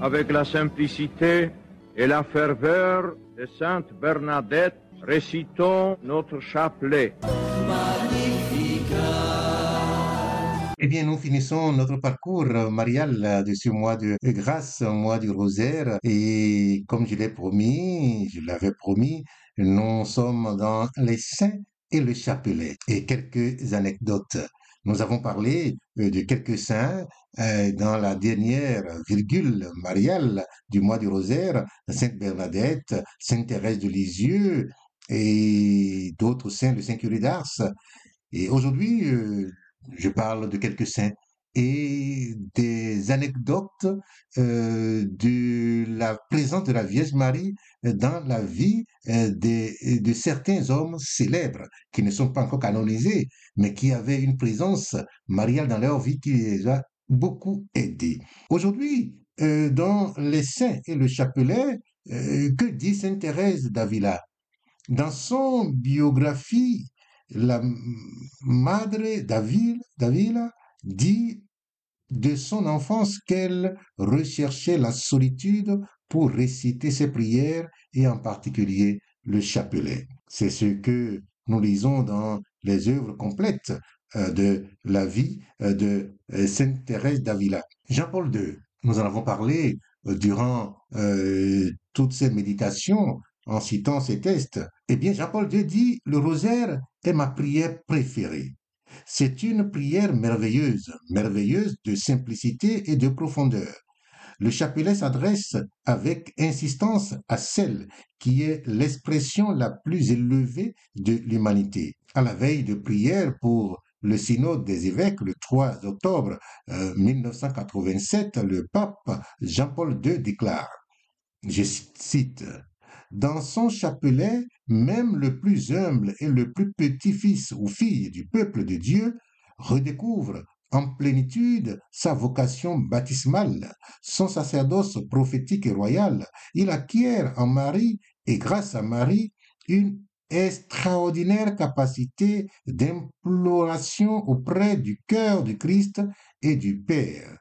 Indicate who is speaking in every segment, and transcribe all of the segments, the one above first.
Speaker 1: avec la simplicité et la ferveur de Sainte Bernadette, récitons notre chapelet.
Speaker 2: Eh bien, nous finissons notre parcours marial de ce mois de grâce, mois du rosaire. Et comme je l'ai promis, je l'avais promis, nous sommes dans les saints et le chapelet. Et quelques anecdotes. Nous avons parlé euh, de quelques saints euh, dans la dernière virgule mariale du mois du rosaire, Sainte Bernadette, Sainte Thérèse de Lisieux et d'autres saints, le Saint Curé d'Ars. Et aujourd'hui, euh, je parle de quelques saints et des anecdotes euh, de la présence de la Vierge Marie dans la vie euh, de, de certains hommes célèbres qui ne sont pas encore canonisés, mais qui avaient une présence mariale dans leur vie qui les a beaucoup aidés. Aujourd'hui, euh, dans les saints et le chapelet, que dit Sainte Thérèse d'Avila? Dans son biographie, la Madre d'Avila dit de son enfance qu'elle recherchait la solitude pour réciter ses prières et en particulier le chapelet. C'est ce que nous lisons dans les œuvres complètes euh, de la vie euh, de euh, Sainte Thérèse d'Avila. Jean-Paul II, nous en avons parlé durant toutes ces méditations en citant ces textes. Eh bien, Jean-Paul II dit, le rosaire est ma prière préférée. C'est une prière merveilleuse, merveilleuse de simplicité et de profondeur. Le chapelet s'adresse avec insistance à celle qui est l'expression la plus élevée de l'humanité. À la veille de prière pour le synode des évêques le 3 octobre 1987, euh, le pape Jean-Paul II déclare, je cite, dans son chapelet, même le plus humble et le plus petit fils ou fille du peuple de Dieu redécouvre en plénitude sa vocation baptismale, son sacerdoce prophétique et royal. Il acquiert en Marie et grâce à Marie une extraordinaire capacité d'imploration auprès du cœur du Christ et du Père.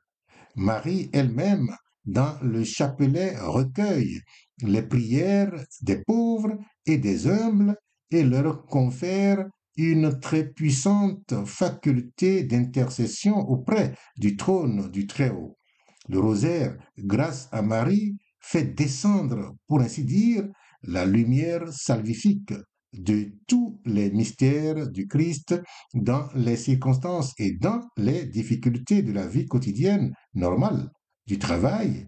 Speaker 2: Marie elle-même, dans le chapelet, recueille les prières des pauvres et des humbles et leur confère une très puissante faculté d'intercession auprès du trône du Très-Haut. Le rosaire, grâce à Marie, fait descendre, pour ainsi dire, la lumière salvifique de tous les mystères du Christ dans les circonstances et dans les difficultés de la vie quotidienne normale, du travail,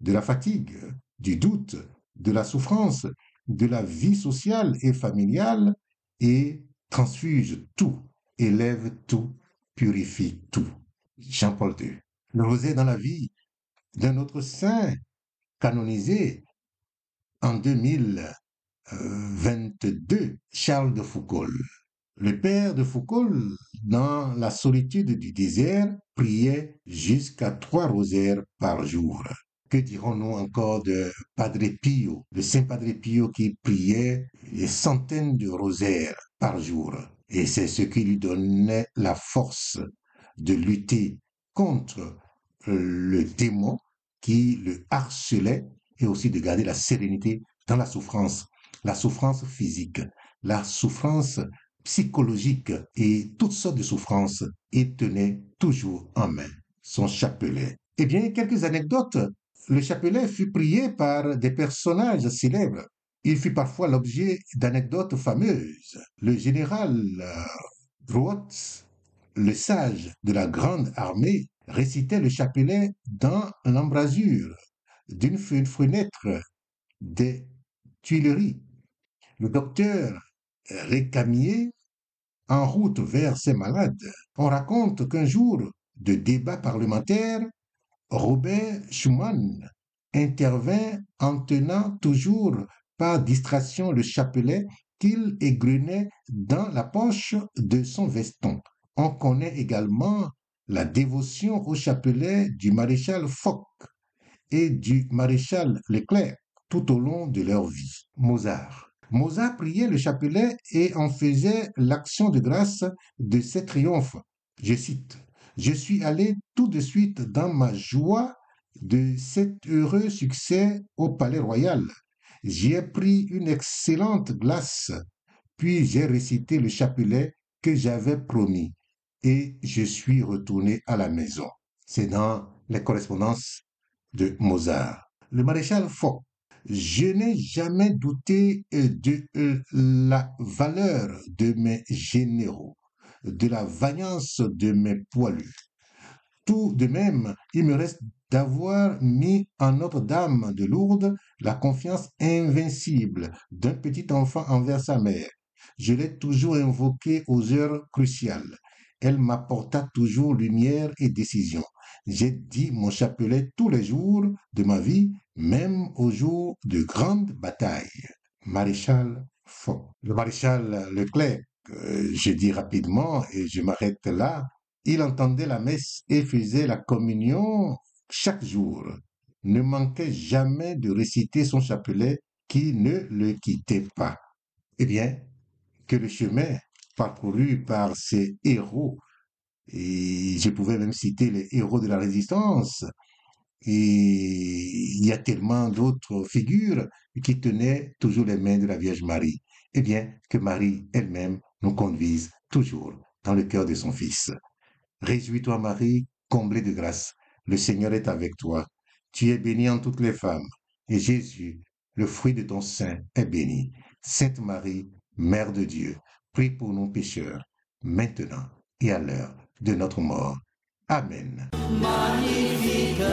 Speaker 2: de la fatigue, du doute, de la souffrance, de la vie sociale et familiale et transfuse tout, élève tout, purifie tout. Jean-Paul II. Le rosé dans la vie d'un autre saint canonisé en 2022, Charles de Foucault. Le père de Foucault, dans la solitude du désert, priait jusqu'à trois rosaires par jour. Que dirons-nous encore de Padre Pio, le Saint Padre Pio qui priait des centaines de rosaires par jour? Et c'est ce qui lui donnait la force de lutter contre le démon qui le harcelait et aussi de garder la sérénité dans la souffrance, la souffrance physique, la souffrance psychologique et toutes sortes de souffrances. Il tenait toujours en main son chapelet. Eh bien, quelques anecdotes le chapelet fut prié par des personnages célèbres. Il fut parfois l'objet d'anecdotes fameuses. Le général Drouot, le sage de la grande armée, récitait le chapelet dans l'embrasure d'une fenêtre des Tuileries. Le docteur Récamier, en route vers ses malades, on raconte qu'un jour de débat parlementaire, Robert Schumann intervint en tenant toujours par distraction le chapelet qu'il égrenait dans la poche de son veston. On connaît également la dévotion au chapelet du maréchal Foch et du maréchal Leclerc tout au long de leur vie. Mozart. Mozart priait le chapelet et en faisait l'action de grâce de ses triomphes. Je cite je suis allé tout de suite dans ma joie de cet heureux succès au palais royal. J'ai pris une excellente glace, puis j'ai récité le chapelet que j'avais promis et je suis retourné à la maison. C'est dans les correspondances de Mozart. Le maréchal Foch. Je n'ai jamais douté de la valeur de mes généraux, de la vaillance de mes poilus. Tout de même, il me reste d'avoir mis en Notre-Dame de Lourdes la confiance invincible d'un petit enfant envers sa mère. Je l'ai toujours invoqué aux heures cruciales. Elle m'apporta toujours lumière et décision. J'ai dit mon chapelet tous les jours de ma vie, même aux jours de grandes batailles. Maréchal Foch. Le maréchal Leclerc, je dis rapidement et je m'arrête là, il entendait la messe et faisait la communion chaque jour. Ne manquait jamais de réciter son chapelet qui ne le quittait pas. Eh bien, que le chemin parcouru par ces héros, et je pouvais même citer les héros de la résistance, et il y a tellement d'autres figures qui tenaient toujours les mains de la Vierge Marie. Eh bien, que Marie elle-même nous conduise toujours dans le cœur de son Fils. Réjouis-toi Marie, comblée de grâce. Le Seigneur est avec toi. Tu es bénie en toutes les femmes. Et Jésus, le fruit de ton sein, est béni. Sainte Marie, Mère de Dieu, prie pour nous pécheurs, maintenant et à l'heure de notre mort. Amen. Magnificat.